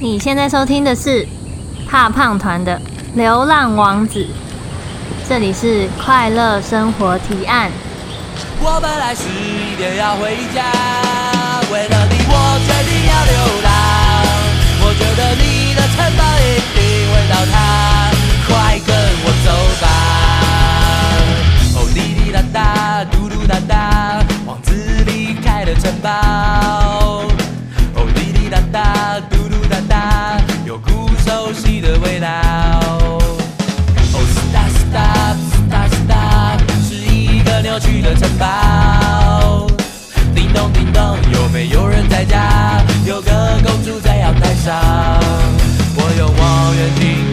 你现在收听的是怕胖团的《流浪王子》，这里是快乐生活提案。我本来是一定要回家，为了你我决定要流浪。我觉得你的城堡一定会倒塌，快跟我走吧。哦，滴滴答答，嘟嘟答答，王子离开了城堡。的城堡。叮咚叮咚，有没有人在家？有个公主在阳台上。我用望远镜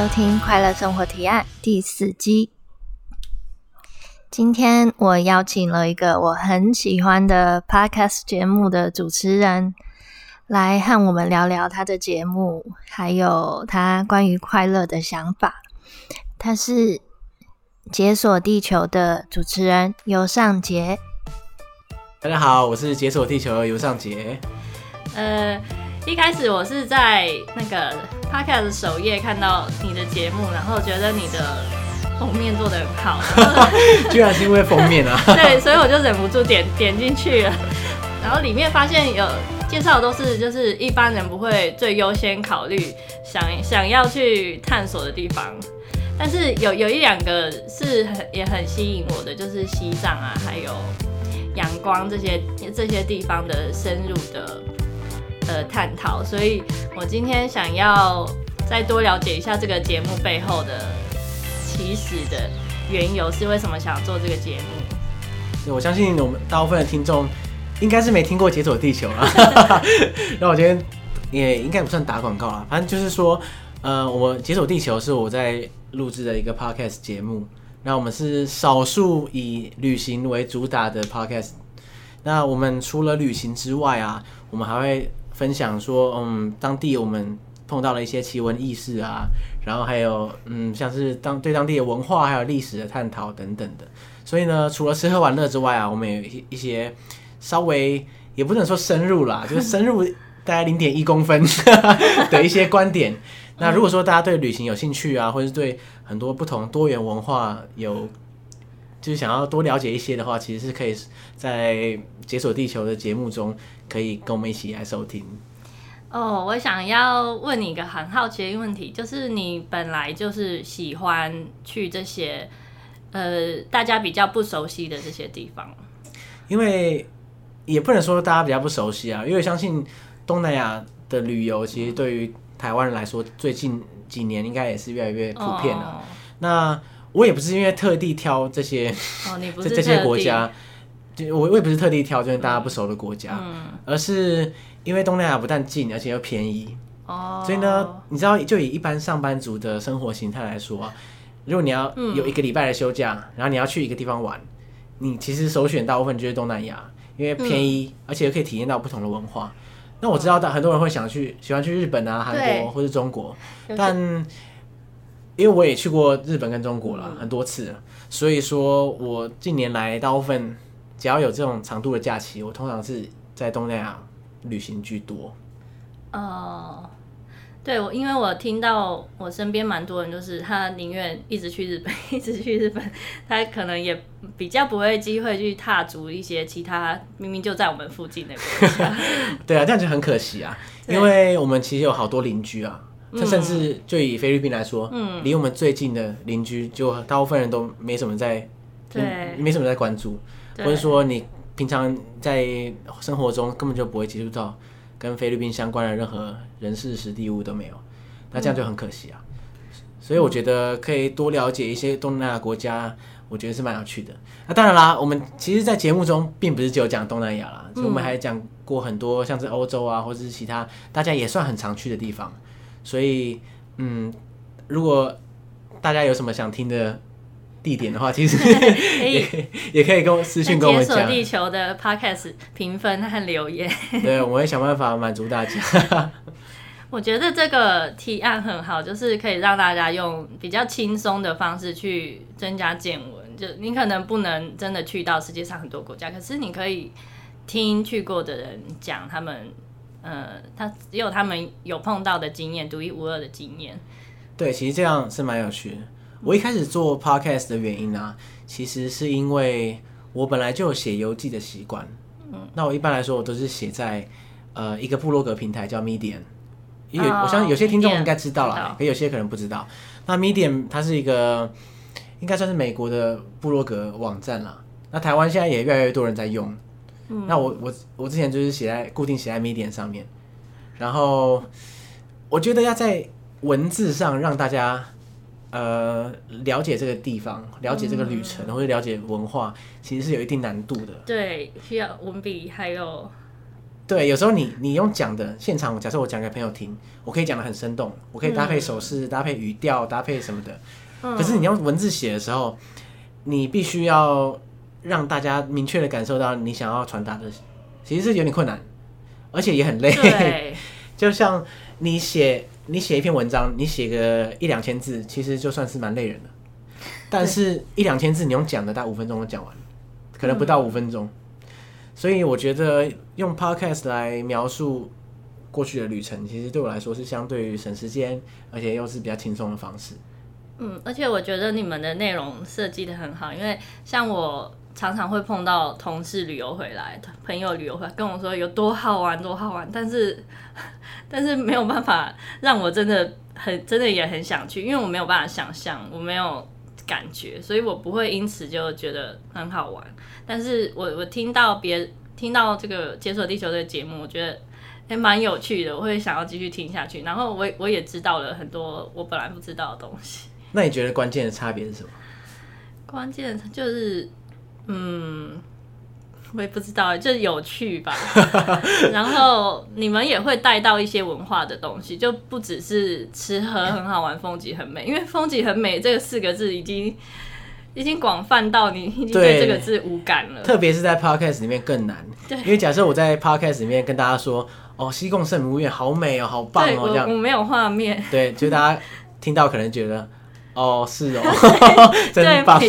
收听《快乐生活提案》第四集。今天我邀请了一个我很喜欢的 podcast 节目的主持人，来和我们聊聊他的节目，还有他关于快乐的想法。他是《解锁地球》的主持人尤尚杰。大家好，我是解锁地球的尤尚杰。呃，一开始我是在那个 Podcast 首页看到你的节目，然后觉得你的封面做的很好，居然是因为封面啊！对，所以我就忍不住点点进去了。然后里面发现有介绍的都是就是一般人不会最优先考虑想想要去探索的地方，但是有有一两个是很也很吸引我的，就是西藏啊，还有阳光这些这些地方的深入的呃探讨，所以我今天想要再多了解一下这个节目背后的起始的缘由，是为什么想做这个节目？对我相信我们大部分的听众应该是没听过《解锁地球》啊。那我今天也应该不算打广告啦，反正就是说，呃，我《解锁地球》是我在录制的一个 podcast 节目。那我们是少数以旅行为主打的 podcast。那我们除了旅行之外啊，我们还会分享说，嗯，当地我们碰到了一些奇闻异事啊，然后还有嗯，像是当对当地的文化还有历史的探讨等等的。所以呢，除了吃喝玩乐之外啊，我们有一一些稍微也不能说深入啦，就是深入大概零点一公分 的一些观点。那如果说大家对旅行有兴趣啊，或者是对很多不同多元文化有就是想要多了解一些的话，其实是可以在《解锁地球》的节目中可以跟我们一起来收听。哦，我想要问你一个很好奇的问题，就是你本来就是喜欢去这些呃大家比较不熟悉的这些地方，因为也不能说大家比较不熟悉啊，因为相信东南亚的旅游其实对于台湾人来说，最近几年应该也是越来越普遍了。那我也不是因为特地挑这些哦，你不这这些国家，就我我也不是特地挑就是大家不熟的国家，嗯。而是因为东南亚不但近，而且又便宜。哦，所以呢，你知道，就以一般上班族的生活形态来说啊，如果你要嗯。有一个礼拜的休假，然后你要去一个地方玩，你其实首选大部分就是东南亚，因为便宜，而且又可以体验到不同的文化。那我知道，很多人会想去喜欢去日本啊、韩国或是中国，但因为我也去过日本跟中国嗯。了很多次，所以说我近年来大部分只要有这种长度的假期，我通常是在东南亚旅行居多。哦，对我，因为我听到我身边蛮多人，就是他宁愿一直去日本，一直去日本，他可能也比较不会机会去踏足一些其他明明就在我们附近的国家。对啊，这样就很可惜啊，因为我们其实有好多邻居啊，嗯。这甚至就以菲律宾来说，嗯。离我们最近的邻居就大部分人都没什么在，对。嗯没什么在关注，对或者说你平常在生活中根本就不会接触到跟菲律宾相关的任何人事实地物都没有，那这样就很可惜啊。所以我觉得可以多了解一些东南亚国家，我觉得是蛮有趣的。那当然啦，我们其实，在节目中并不是只有讲东南亚啦，我们还讲过很多像是欧洲啊，或者是其他大家也算很常去的地方。所以，嗯，如果大家有什么想听的地点的话，其实 可以 也可以跟我私信跟我们讲。解锁地球的 podcast 评分和留言。对，我会想办法满足大家。我觉得这个提案很好，就是可以让大家用比较轻松的方式去增加见闻。就你可能不能真的去到世界上很多国家，可是你可以听去过的人讲他们，呃，他只有他们有碰到的经验，独一无二的经验。对，其实这样是蛮有趣的。我一开始做 podcast 的原因呢，其实是因为我本来就有写游记的习惯。嗯，那我一般来说，我都是写在呃一个部落格平台叫 Medium。因为我相信有些听众应该知道了，可有些可能不知道。那 Medium 它是一个应该算是美国的部落格网站啦。那台湾现在也越来越多人在用。嗯那我我我之前就是写在固定写在 Medium 上面，然后我觉得要在文字上让大家呃了解这个地方，了解这个旅程，或者了解文化，其实是有一定难度的。对，需要文笔还有。对，有时候你你用讲的现场，假设我讲给朋友听，我可以讲的很生动，我可以搭配手势、搭配语调、搭配什么的。可是你用文字写的时候，你必须要让大家明确的感受到你想要传达的，其实是有点困难，而且也很累。就像你写你写一篇文章，你写个一两千字，其实就算是蛮累人的。但是一两千字你用讲的，大概五分钟就讲完，可能不到五分钟。所以我觉得用 podcast 来描述过去的旅程，其实对我来说是相对于省时间，而且又是比较轻松的方式。嗯，而且我觉得你们的内容设计的很好，因为像我常常会碰到同事旅游回来，朋友旅游回来跟我说有多好玩，多好玩，但是但是没有办法让我真的很真的也很想去，因为我没有办法想象，我没有感觉，所以我不会因此就觉得很好玩。但是我我听到别听到这个解锁地球的节目，我觉得还蛮有趣的，我会想要继续听下去。然后我我也知道了很多我本来不知道的东西。那你觉得关键的差别是什么？关键就是，嗯，我也不知道，就是有趣吧。然后你们也会带到一些文化的东西，就不只是吃喝很好玩，风景很美。因为风景很美这个四个字已经。已经广泛到你已经对这个字无感了，特别是在 podcast 里面更难。对，因为假设我在 podcast 里面跟大家说：“哦，西贡圣母院好美哦，好棒哦。”这样我没有画面。对，就大家听到可能觉得：“哦，是哦，真棒。”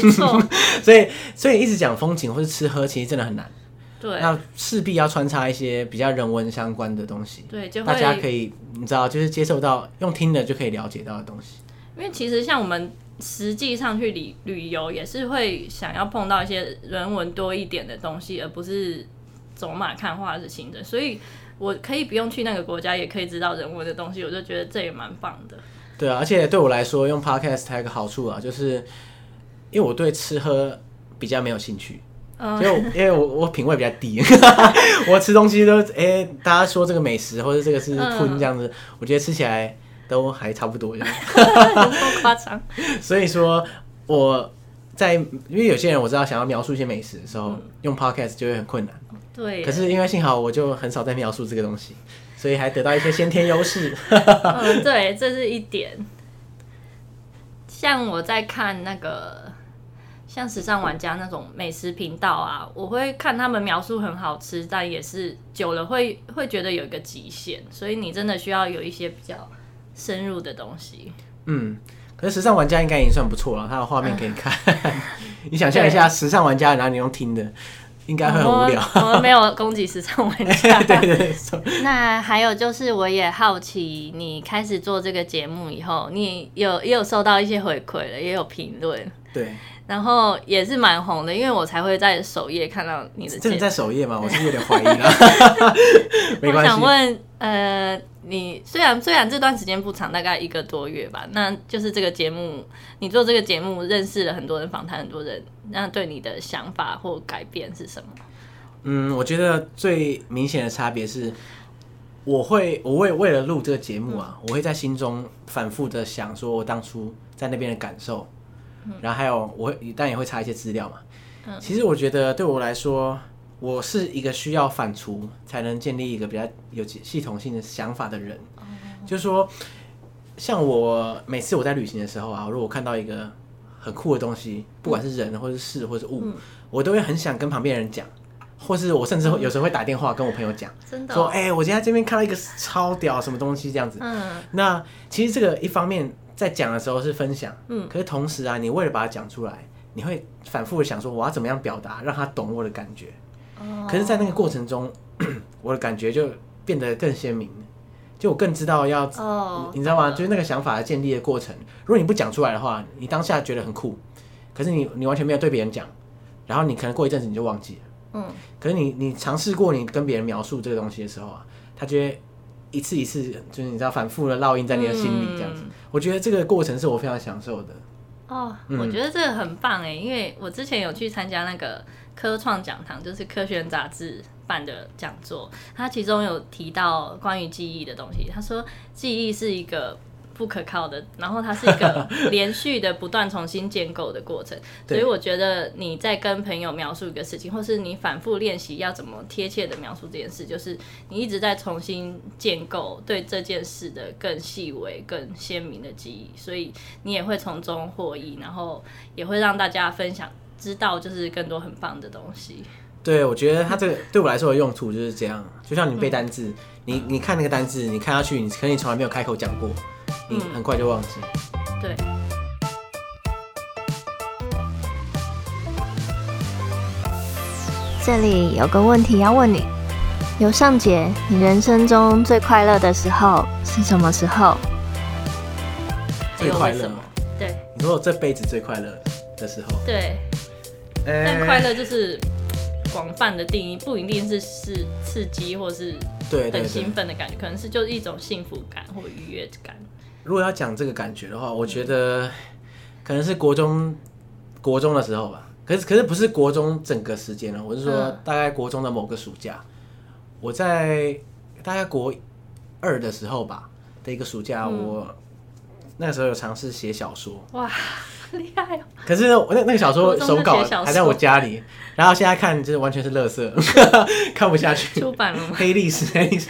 所以，所以一直讲风景或是吃喝，其实真的很难。对，那势必要穿插一些比较人文相关的东西。对，就大家可以你知道，就是接受到用听的就可以了解到的东西。因为其实像我们。实际上去旅旅游也是会想要碰到一些人文多一点的东西，而不是走马看花的行程。所以我可以不用去那个国家，也可以知道人文的东西，我就觉得这也蛮棒的。对啊，而且对我来说，用 podcast 还有个好处啊，就是因为我对吃喝比较没有兴趣，因为因为我我品味比较低，我吃东西都哎，大家说这个美食或者这个是吞这样子，我觉得吃起来。都还差不多，这样，夸张。所以说我在，因为有些人我知道想要描述一些美食的时候，用 podcast 就会很困难。对。可是因为幸好我就很少在描述这个东西，所以还得到一些先天优势。嗯，对，这是一点。像我在看那个像时尚玩家那种美食频道啊，我会看他们描述很好吃，但也是久了会会觉得有一个极限，所以你真的需要有一些比较。深入的东西，嗯，可是时尚玩家应该已经算不错了，他的画面给你看。你想象一下，时尚玩家然后你用听的，应该会很无聊。我们没有攻击时尚玩家。对对对。那还有就是，我也好奇，你开始做这个节目以后，你有也有收到一些回馈了，也有评论。对。然后也是蛮红的，因为我才会在首页看到你的。真的在首页吗？我是有点怀疑了。没关系。我想问，呃。你虽然虽然这段时间不长，大概一个多月吧，那就是这个节目，你做这个节目认识了很多人，访谈很多人，那对你的想法或改变是什么？嗯，我觉得最明显的差别是，我会我为为了录这个节目啊，我会在心中反复的想，说我当初在那边的感受，然后还有我会但也会查一些资料嘛。嗯。其实我觉得对我来说，我是一个需要反刍才能建立一个比较有系统性的想法的人。哦。就是说，像我每次我在旅行的时候啊，如果我看到一个很酷的东西，不管是人或是事或是物，嗯。我都会很想跟旁边人讲，或是我甚至会有时候会打电话跟我朋友讲，真的、说：“哦，哎、我今天这边看到一个超屌什么东西这样子。”嗯那其实这个一方面在讲的时候是分享，嗯可是同时啊，你为了把它讲出来，你会反复的想说我要怎么样表达，让他懂我的感觉。哦可是，在那个过程中，我的感觉就变得更鲜明，就我更知道要，哦，你知道吗？就是那个想法的建立的过程。如果你不讲出来的话，你当下觉得很酷，可是你你完全没有对别人讲，然后你可能过一阵子你就忘记了。嗯可是你你尝试过，你跟别人描述这个东西的时候啊，他就会一次一次，就是你知道反复的烙印在你的心里这样子。嗯我觉得这个过程是我非常享受的。哦，嗯我觉得这个很棒哎，因为我之前有去参加那个科创讲堂，就是科学杂志办的讲座，它其中有提到关于记忆的东西。他说，记忆是一个不可靠的，然后它是一个 连续的、不断重新建构的过程。所以我觉得你在跟朋友描述一个事情，或是你反复练习要怎么贴切的描述这件事，就是你一直在重新建构对这件事的更细微、更鲜明的记忆，所以你也会从中获益，然后也会让大家分享。知道就是更多很棒的东西，对，我觉得它这个对我来说的用处就是这样，就像你背单字，你你看那个单字，你看下去，你可能你从来没有开口讲过，你嗯很快就忘记。对。这里有个问题要问你：尤尚杰，你人生中最快乐的时候是什么时候？最快乐什么？对你说我这辈子最快乐的时候，对，呃但快乐就是广泛的定义，不一定是是刺激或是很兴。奋的感觉，可能是就是一种幸福感或愉悦感。如果要讲这个感觉的话，我觉得可能是国中国中的时候吧。可是可是不是国中整个时间了，我是说嗯大概国中的某个暑假，我在大概国二的时候吧的一个暑假，嗯我那个时候有尝试写小说，哇，厉害哦！可是我那那个小说手稿还在我家里，然后现在看就是完全是垃圾，看不下去。出版了吗？黑历史，黑历史，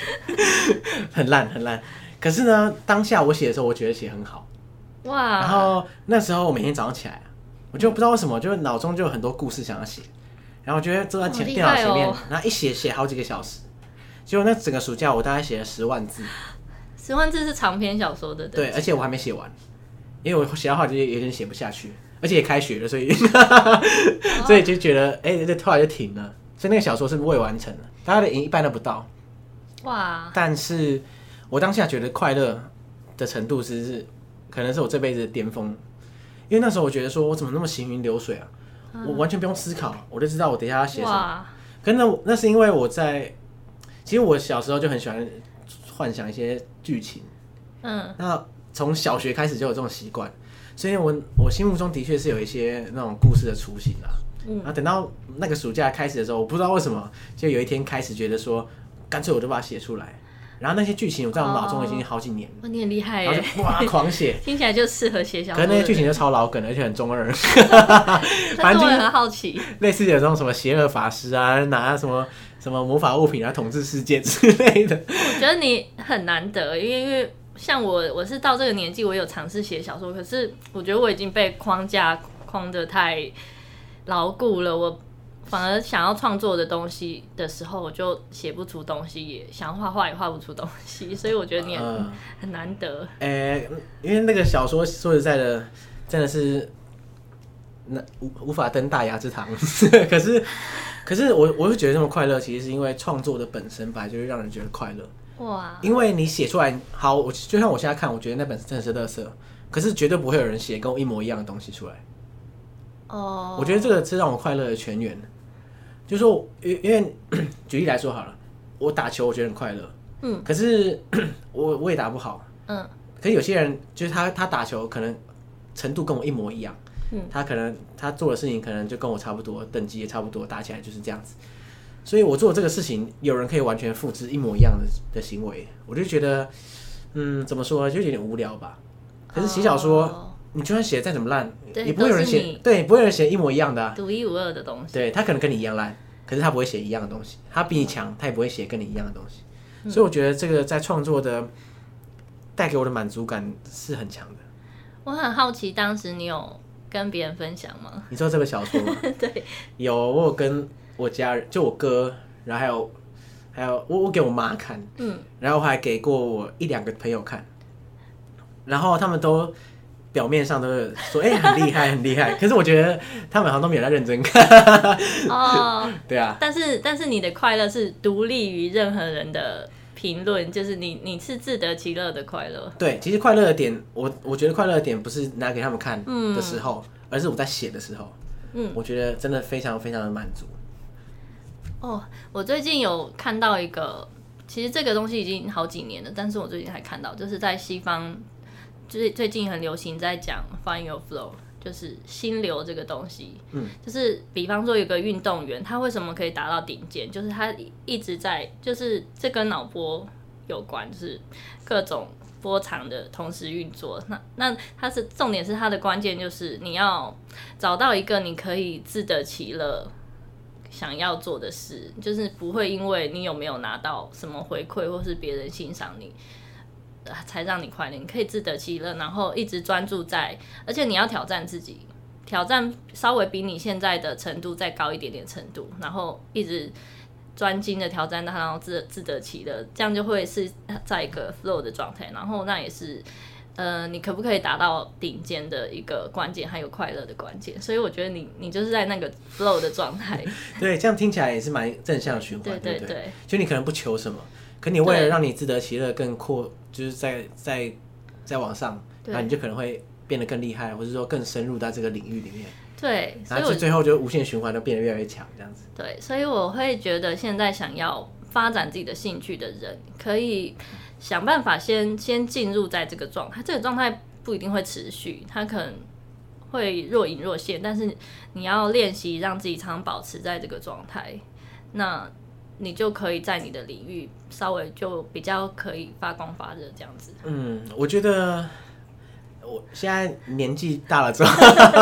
很 烂很烂。可是呢，当下我写的时候，我觉得写很好。哇，然后那时候我每天早上起来啊，我就不知道为什么，就是脑中就有很多故事想要写，然后我觉得坐在前电脑前面然后一写写好几个小时。结果那整个暑假我大概写了十万字，十万字是长篇小说的，对，而且我还没写完，因为我写到后来就有点写不下去，而且也开学了，所以 所以就觉得哎，这、突然就停了。所以那个小说是未完成的，大概的一半都不到。哇，但是我当下觉得快乐的程度是是可能是我这辈子的巅峰，因为那时候我觉得说我怎么那么行云流水啊，我完全不用思考，我就知道我等一下要写什么。可是那那是因为我在，其实我小时候就很喜欢幻想一些剧情，嗯，那从小学开始就有这种习惯，所以我我心目中的确是有一些那种故事的雏形啊。嗯然后等到那个暑假开始的时候，我不知道为什么，就有一天开始觉得说，干脆我就把它写出来。然后那些剧情我在我脑中已经好几年了，哇，你很厉害然后耶，就哇狂写。听起来就适合写小可说的人。是那些剧情就超老梗，而且很中二，但 反正就是是我也很好奇，类似有这种什么邪恶法师啊，拿什么什么魔法物品来统治世界之类的。我觉得你很难得，因为因为像我，我是到这个年纪，我有尝试写小说，可是我觉得我已经被框架框的太牢固了，我反而想要创作的东西的时候，我就写不出东西，也想画画也画不出东西，所以我觉得你很、嗯很难得。诶、因为那个小说说实在的，真的是那无无法登大雅之堂。可是，可是我我会觉得这么快乐，其实是因为创作的本身本来就是让人觉得快乐。哇，因为你写出来好，我就像我现在看，我觉得那本真的是垃圾，可是绝对不会有人写跟我一模一样的东西出来。哦，我觉得这个是让我快乐的泉源。就是说，因因为举例来说好了，我打球我觉得很快乐，嗯，可是我我也打不好，嗯可是有些人就是他他打球可能程度跟我一模一样，嗯他可能他做的事情可能就跟我差不多，等级也差不多，打起来就是这样子。所以我做这个事情，有人可以完全复制一模一样的的行为，我就觉得，嗯，怎么说呢，就有点无聊吧。可是写小说，哦你就算写的再怎么烂，也不会有人写对，不会有人写一模一样的、啊。独一无二的东西。对他可能跟你一样烂，可是他不会写一样的东西，他比你强，他也不会写跟你一样的东西。嗯所以我觉得这个在创作的带给我的满足感是很强的。我很好奇，当时你有跟别人分享吗？你知道这个小说吗？对，有，我有跟我家人，就我哥，然后还有还有我我给我妈看，嗯，然后我还给过我一两个朋友看，然后他们都表面上都是说，哎、很厉害，很厉害。可是我觉得他们好像都没有在认真看。哦，对啊，但是但是你的快乐是独立于任何人的评论，就是你你是自得其乐的快乐。对，其实快乐的点，我我觉得快乐的点不是拿给他们看的时候，而是我在写的时候，嗯，我觉得真的非常非常的满足。哦，我最近有看到一个，其实这个东西已经好几年了，但是我最近还看到，就是在西方，最最近很流行在讲 find your flow，就是心流这个东西。嗯，就是比方说有个运动员，他为什么可以达到顶尖？就是他一直在，就是这跟脑波有关，就是各种。波长的同时运作，那那它是重点是它的关键就是你要找到一个你可以自得其乐，想要做的事，就是不会因为你有没有拿到什么回馈，或是别人欣赏你，呃才让你快乐。你可以自得其乐，然后一直专注在，而且你要挑战自己，挑战稍微比你现在的程度再高一点点程度，然后一直专精的挑战它，然后自自得其乐，这样就会是在一个 flow 的状态，然后那也是。呃，你可不可以达到顶尖的一个关键，还有快乐的关键？所以我觉得你你就是在那个 flow 的状态，对，这样听起来也是蛮正向的循环，对对对就你可能不求什么，可你为了让你自得其乐更扩，就是在在在往上，对。然后你就可能会变得更厉害，或者说更深入到这个领域里面，对，所以我然后最最后就无限循环，都变得越来越强，这样子。对，所以我会觉得现在想要发展自己的兴趣的人，可以想办法先先进入在这个状态，这个状态不一定会持续，它可能会若隐若现，但是你要练习让自己常常保持在这个状态，那你就可以在你的领域稍微就比较可以发光发热这样子。嗯，我觉得我现在年纪大了之后，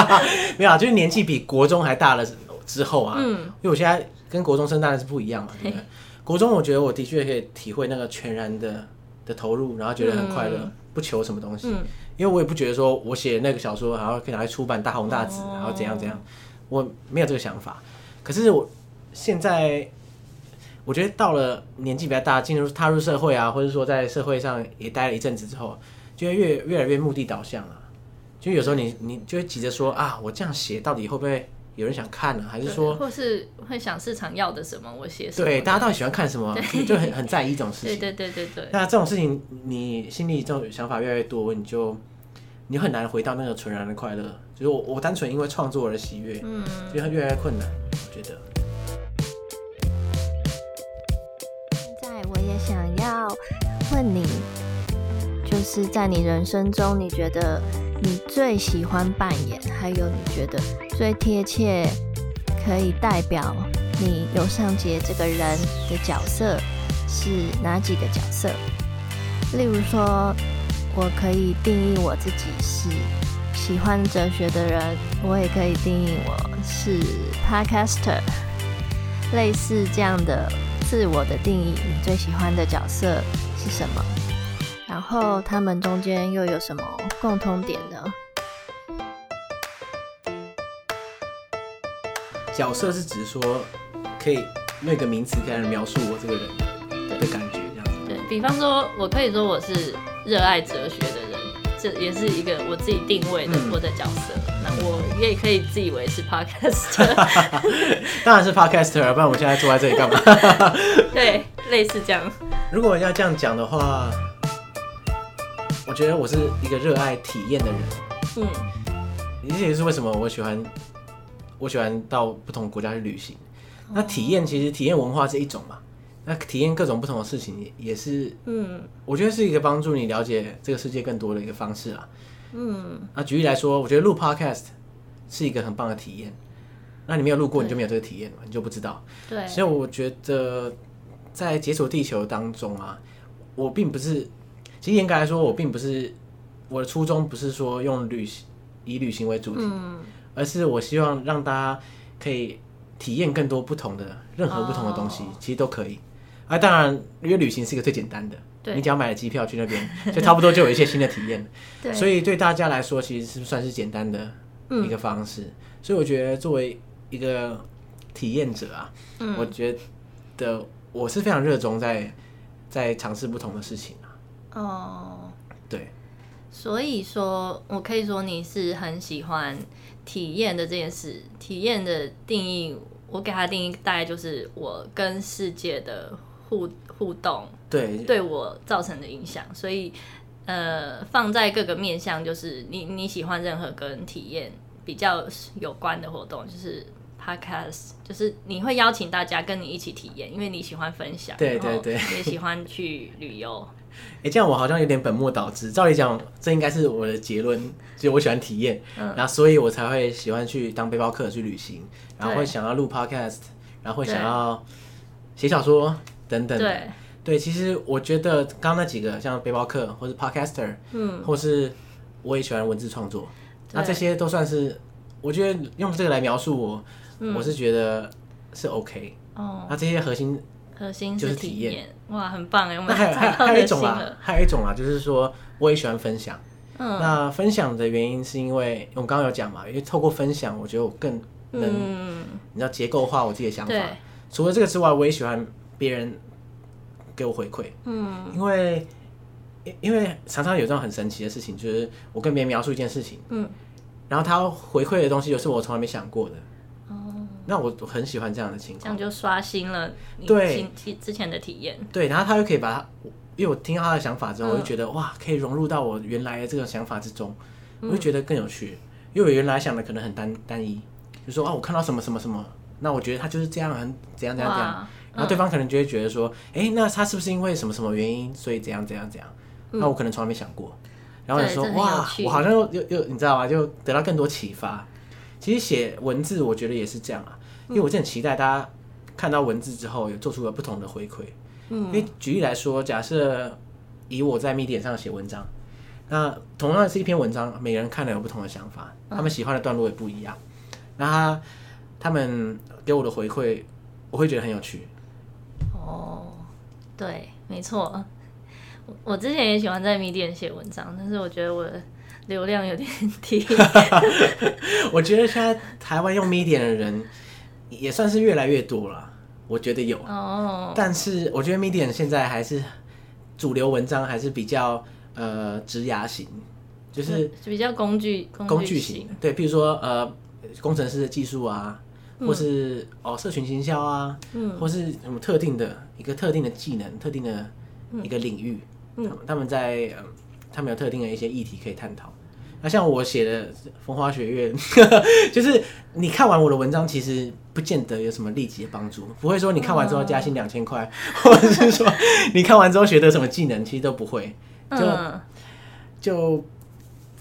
没有啊，就是年纪比国中还大了之后啊，嗯因为我现在跟国中生当然是不一样嘛，对不对？国中我觉得我的确可以体会那个全然的的投入，然后觉得很快乐，嗯不求什么东西，嗯因为我也不觉得说我写那个小说，然后可以拿来出版大红大紫，哦然后怎样怎样，我没有这个想法。可是我现在，我觉得到了年纪比较大，进入踏入社会啊，或者说在社会上也待了一阵子之后，就会越越来越目的导向了。就有时候你你就会急着说啊，我这样写到底会不会有人想看呢、还是说或是会想市场要的什么，我写什么？对大家到底喜欢看什么？就就很很在意这种事情。对对对对对。那这种事情，你心里这种想法越来越多，你就你很难回到那个纯然的快乐。就是我我单纯因为创作而喜悦，嗯，就会越来越困难。我觉得，要问你，就是在你人生中，你觉得你最喜欢扮演，还有你觉得最贴切可以代表你尤尚杰这个人的角色是哪几个角色？例如说，我可以定义我自己是喜欢哲学的人，我也可以定义我是 podcaster，类似这样的自我的定义，你最喜欢的角色是什么？然后他们中间又有什么共通点呢？角色是指说可以用一个名词可以来描述我这个人的感觉，这样子。对比方说，我可以说我是热爱哲学的人，这也是一个我自己定位的嗯我的角色。那我也可以自以为是 podcaster，当然是 podcaster，啊不然我现在坐在这里干嘛？对，类似这样。如果要这样讲的话，我觉得我是一个热爱体验的人。嗯，这也是为什么我喜欢我喜欢到不同国家去旅行。那体验其实体验文化是一种嘛，那体验各种不同的事情也也是，嗯我觉得是一个帮助你了解这个世界更多的一个方式啦。嗯，那举例来说，我觉得录 podcast 是一个很棒的体验。那你没有录过，你就没有这个体验嘛，你就不知道。对，所以我觉得在解锁地球当中啊，我并不是，其实严格来说，我并不是我的初衷不是说用旅行以旅行为主题，嗯，而是我希望让大家可以体验更多不同的任何不同的东西，哦其实都可以。啊，当然，因为旅行是一个最简单的，对你只要买了机票去那边，就差不多就有一些新的体验。对，所以对大家来说，其实是算是简单的一个方式。所以我觉得作为一个体验者啊，嗯我觉得我是非常热衷在在尝试不同的事情啊。哦，对，所以说我可以说你是很喜欢体验的这件事。体验的定义，我给它定义大概就是我跟世界的互互动对，对我造成的影响。所以呃，放在各个面向，就是你你喜欢任何跟体验比较有关的活动，就是 podcast，就是你会邀请大家跟你一起体验，因为你喜欢分享，对对对你也喜欢去旅游。哎、这样我好像有点本末倒置。照理讲，这应该是我的结论，就我喜欢体验，嗯然后所以我才会喜欢去当背包客去旅行，然后对会想要录 podcast，然后会想要写小说等等。对，对，其实我觉得刚刚那几个，像背包客或是 podcaster，嗯，或是我也喜欢文字创作，那这些都算是，我觉得用这个来描述我，嗯我是觉得是 OK。哦，那这些核心，核心就是体体验哇，很棒哎！我那们还有还有还有一种啦还有一种啦，就是说我也喜欢分享。嗯那分享的原因是因为我们刚刚有讲嘛，因为透过分享，我觉得我更能，嗯，你知道结构化我自己的想法。，除了这个之外，我也喜欢别人给我回馈，嗯。因为因因为常常有这种很神奇的事情，就是我跟别人描述一件事情，嗯，然后他回馈的东西又是我从来没想过的，哦，那我我很喜欢这样的情况。这样就刷新了你对。之之前的体验。对，然后他又可以把他，因为我听到他的想法之后，嗯我就觉得哇，可以融入到我原来的这个想法之中，我就嗯。觉得更有趣。因为我原来想的可能很单单一，就说啊，我看到什么什么什么，那我觉得他就是这样，很怎样怎样怎样。哇，然后对方可能就会觉得说，哎、那他是不是因为什么什么原因，所以怎样怎样怎样？那我可能从来没想过。然后你说哇，我好像又又又你知道吗？就得到更多启发。其实写文字，我觉得也是这样啊，因为我是很期待大家看到文字之后有做出了不同的回馈。嗯因为举例来说，假设以我在 Medium 上写文章，那同样是一篇文章，每个人看了有不同的想法，他们喜欢的段落也不一样。那他他们给我的回馈，我会觉得很有趣。哦，对，没错。我我之前也喜欢在 Medium 写文章，但是我觉得我的流量有点低。我觉得现在台湾用 Medium 的人也算是越来越多了，我觉得有。哦，但是我觉得 Medium 现在还是主流文章还是比较呃职涯型，就是比较工具工具型型。对，譬如说呃工程师的技术啊，或是、哦社群行销啊，嗯或是什么特定的一个特定的技能、特定的一个领域，嗯他们他们在、嗯、他们有特定的一些议题可以探讨。那像我写的《风花雪月》，就是你看完我的文章，其实不见得有什么立即的帮助，不会说你看完之后加薪两千块，或者是说你看完之后学得什么技能，其实都不会。就嗯，就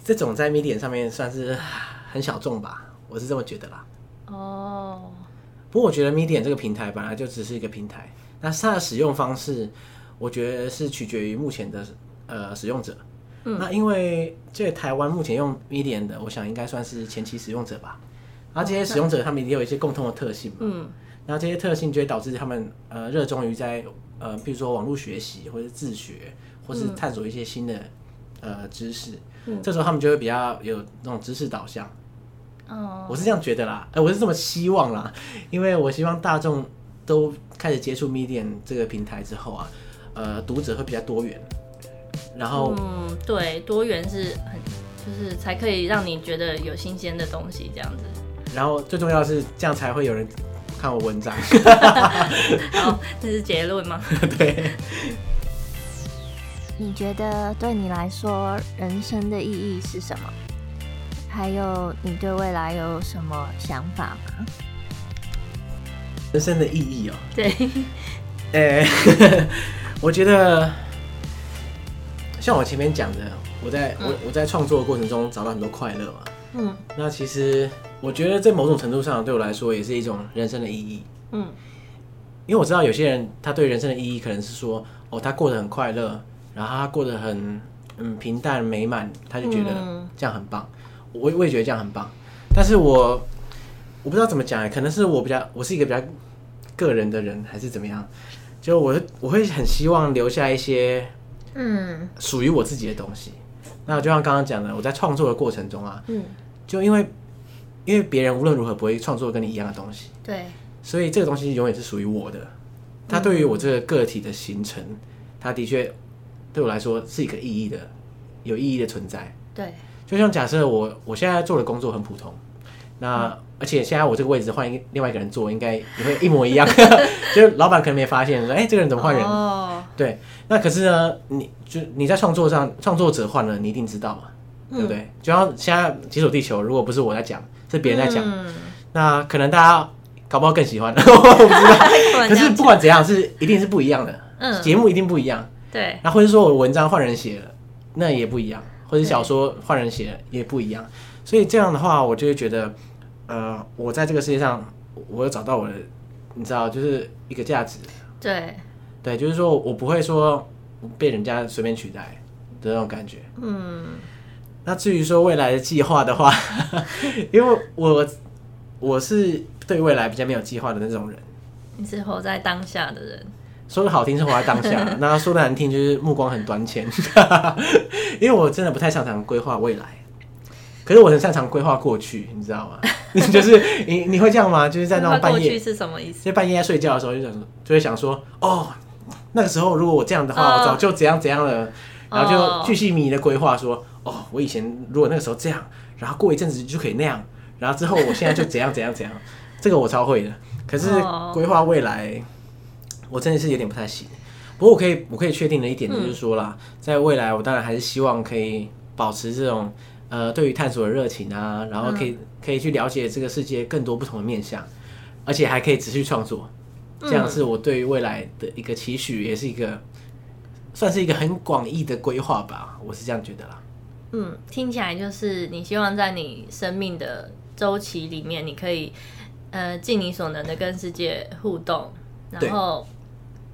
这种在 Medium 上面算是很小众吧，我是这么觉得啦。哦，不过我觉得 Medium 这个平台本来就只是一个平台，那它的使用方式，我觉得是取决于目前的呃使用者。嗯那因为这台湾目前用 Medium 的，我想应该算是前期使用者吧。然后这些使用者他们也有一些共通的特性嘛，嗯然后这些特性就会导致他们呃热衷于在呃比如说网络学习或者自学，或是探索一些新的呃知识。嗯这时候他们就会比较有那种知识导向。哦，我是这样觉得啦，呃，我是这么希望啦，因为我希望大众都开始接触 Medium 这个平台之后啊，呃，读者会比较多元，然后、嗯，对，多元是很就是才可以让你觉得有新鲜的东西这样子。然后最重要的是这样才会有人看我文章，好，这是结论吗？对，你觉得对你来说，人生的意义是什么？还有，你对未来有什么想法吗？人生的意义哦、对，呃、我觉得像我前面讲的，我在我我在创作的过程中找到很多快乐嘛，嗯。那其实我觉得在某种程度上对我来说也是一种人生的意义。嗯。因为我知道有些人他对人生的意义可能是说，哦，他过得很快乐，然后他过得很嗯平淡美满，他就觉得嗯。这样很棒。我我也觉得这样很棒。但是我我不知道怎么讲哎，可能是我比较我是一个比较个人的人，还是怎么样？就我我会很希望留下一些嗯属于我自己的东西。那就像刚刚讲的，我在创作的过程中啊，嗯，就因为因为别人无论如何不会创作跟你一样的东西，对，所以这个东西永远是属于我的。它对于我这个个体的形成，它的确对我来说是一个意义的、有意义的存在。对，就像假设我我现在做的工作很普通，那、而且现在我这个位置换一另外一个人做，应该也会一模一样。就是老板可能没发现，说哎、这个人怎么换人？哦，对，那可是呢，你就你在创作上，创作者换了，你一定知道嘛，对不对？就像现在《解锁地球》，如果不是我在讲，是别人在讲，嗯那可能大家搞不好更喜欢，我不知道。可是不管怎样，是一定是不一样的，嗯节目一定不一样。对，那或者说我文章换人写了，那也不一样，或者小说换人写也不一样。所以这样的话，我就会觉得，呃，我在这个世界上，我有找到我的，你知道，就是一个价值。对，对，就是说我不会说被人家随便取代的那种感觉。嗯那至于说未来的计划的话，因为我我是对未来比较没有计划的那种人。你是活在当下的人，说的好听是活在当下，那说的难听就是目光很短浅。因为我真的不太擅长规划未来，可是我很擅长规划过去，你知道吗？就是你你会这样吗？就是在那种半夜去，是什么意思？在半夜在睡觉的时候，就想就会想说，哦，那个时候如果我这样的话，哦我早就怎样怎样了，然后哦就巨细靡遗的规划说，哦，我以前如果那个时候这样，然后过一阵子就可以那样，然后之后我现在就怎样怎样怎样，这个我超会的。可是哦规划未来，我真的是有点不太行。不过我可以我可以确定的一点就是说啦，在未来我当然还是希望可以保持这种呃对于探索的热情啊，然后可以、可以去了解这个世界更多不同的面向，而且还可以持续创作。这样是我对于未来的一个期许，也是一个算是一个很广义的规划吧，我是这样觉得啦。嗯，听起来就是你希望在你生命的周期里面，你可以呃尽你所能的跟世界互动，然后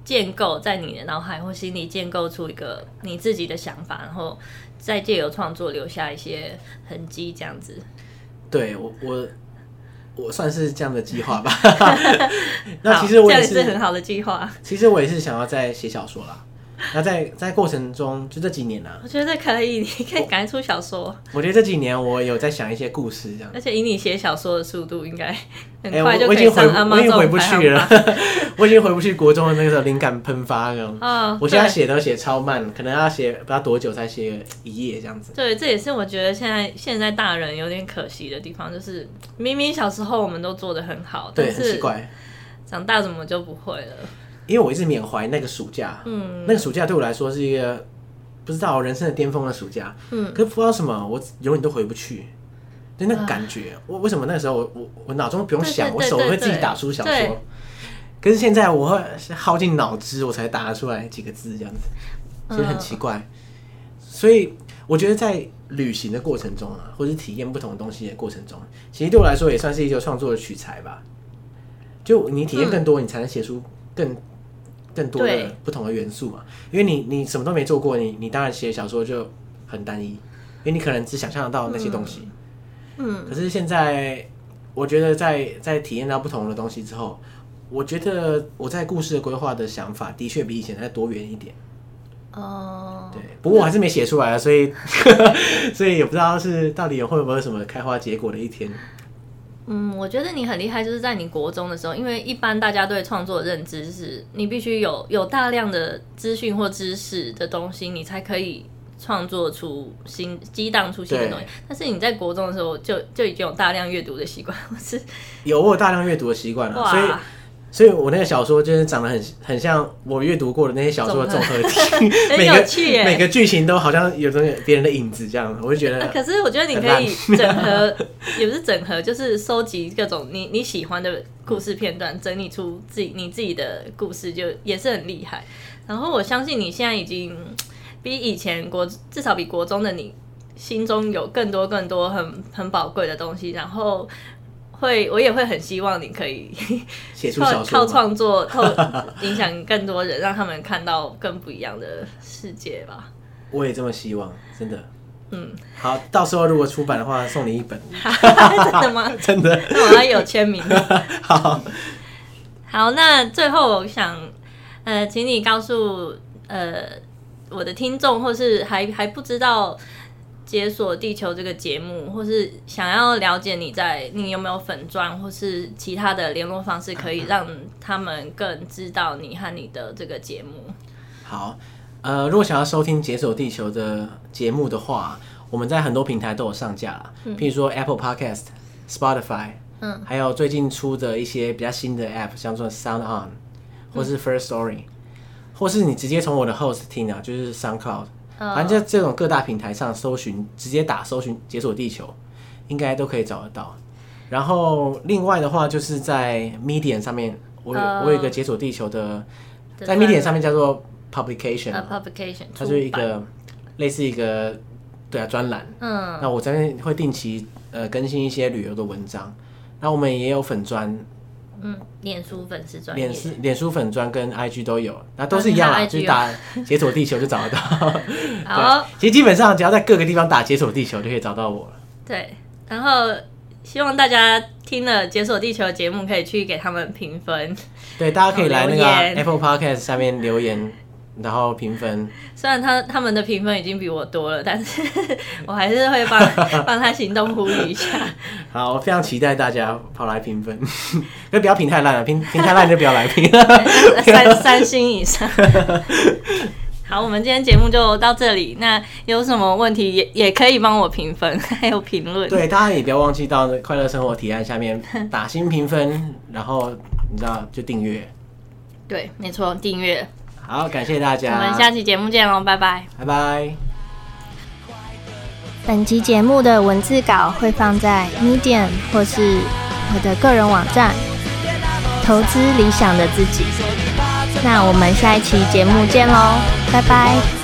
建构在你的脑海或心里建构出一个你自己的想法，然后再借由创作留下一些痕迹，这样子。对我我我算是这样的计划吧。那其实我也是很好的计划，其实我也是想要在写小说啦。那在在过程中，就这几年啊，我觉得可以，你可以赶出小说，我觉得这几年我有在想一些故事，这样。而且以你写小说的速度，应该很哎、快就可以上我已经回不去了。，我已经回不去国中的那个时候灵感喷发那种。啊，我现在对写都写超慢，可能要写不知道多久才写一页这样子。对，这也是我觉得现在现在大人有点可惜的地方，就是明明小时候我们都做的很好，对，但是很奇怪。长大怎么就不会了？因为我一直缅怀那个暑假，嗯那个暑假对我来说是一个不知道人生的巅峰的暑假，嗯，可是不知道什么，我永远都回不去。对那感觉，我为什么那个时候我我我脑中不用想，我手会自己打出小说。可是现在我会耗尽脑汁，我才打得出来几个字这样子，其实很奇怪。所以我觉得在旅行的过程中啊，或者是体验不同的东西的过程中，其实对我来说也算是一个创作的取材吧。就你体验更多，你才能写出更更多的不同的元素嘛。因为你你什么都没做过，你你当然写小说就很单一，因为你可能只想象得到那些东西。嗯，可是现在，我觉得在在体验到不同的东西之后，我觉得我在故事的规划的想法的确比以前再多元一点。哦，对，不过我还是没写出来啊，所以 所以也不知道是到底会不会有什么开花结果的一天。嗯，我觉得你很厉害，就是在你国中的时候，因为一般大家对创作的认知是你必须有有大量的资讯或知识的东西，你才可以创作出新激荡出新的东西。但是你在国中的时候就就已经有大量阅读的习惯，我是。有我有大量阅读的习惯了，所以哇，所以我那个小说就是长得很很像我阅读过的那些小说的综合体，很每个每个剧情都好像有那个别人的影子这样，我就觉得 可是我觉得你可以整合，也不是整合，就是收集各种你你喜欢的故事片段，整理出自己你自己的故事，就也是很厉害。然后我相信你现在已经比以前国至少比国中的你心中有更多更多很很宝贵的东西，然后。会，我也会很希望你可以 写出靠。创作，靠影响更多人，让他们看到更不一样的世界吧。我也这么希望，真的。嗯，好，到时候如果出版的话，送你一本，真的吗？真的。那我要有签名。好，好，那最后我想，呃，请你告诉呃我的听众，或是还还不知道《解锁地球》这个节目，或是想要了解你在你有没有粉钻，或是其他的联络方式，可以让他们更知道你和你的这个节目。好，呃，如果想要收听《解锁地球》的节目的话，我们在很多平台都有上架啦，譬如说 Apple Podcast、Spotify，嗯，还有最近出的一些比较新的 App，像做 Sound On，或是 First Story，、或是你直接从我的 Host 听啊，就是 SoundCloud，反正就这种各大平台上搜寻，直接打搜寻“解锁地球”，应该都可以找得到。然后另外的话，就是在 Medium 上面，我有、哦我有一个解锁地球的，在 Medium 上面叫做 Publication，、呃 publication，它就是一出版个类似一个对啊专栏。嗯那我这边会定期呃更新一些旅游的文章。那我们也有粉砖，嗯，脸书粉丝专业脸书脸书粉专跟 IG 都有，那都是一样啦，就是打“ 解锁地球”就找得到。好对，其实基本上只要在各个地方打“解锁地球”就可以找到我了。对，然后希望大家听了《解锁地球》的节目，可以去给他们评分。对，大家可以来那个 Apple Podcast 下面留言，然后评分。虽然他他们的评分已经比我多了，但是 我还是会帮 帮他行动呼吁一下。好，我非常期待大家跑来评分，可 不要评太烂了，评评太烂就不要来评。三三星以上。好，我们今天节目就到这里。那有什么问题也也可以帮我评分，还有评论。对，大家也不要忘记到快乐生活提案下面打新评分，然后你知道就订阅。对，没错，订阅。好，感谢大家我家，们下期节目见喽，拜拜。拜拜。本集节目的文字稿会放在 Medium 或是我的个人网站“投资理想的自己”。那我们下一期节目见喽，拜拜。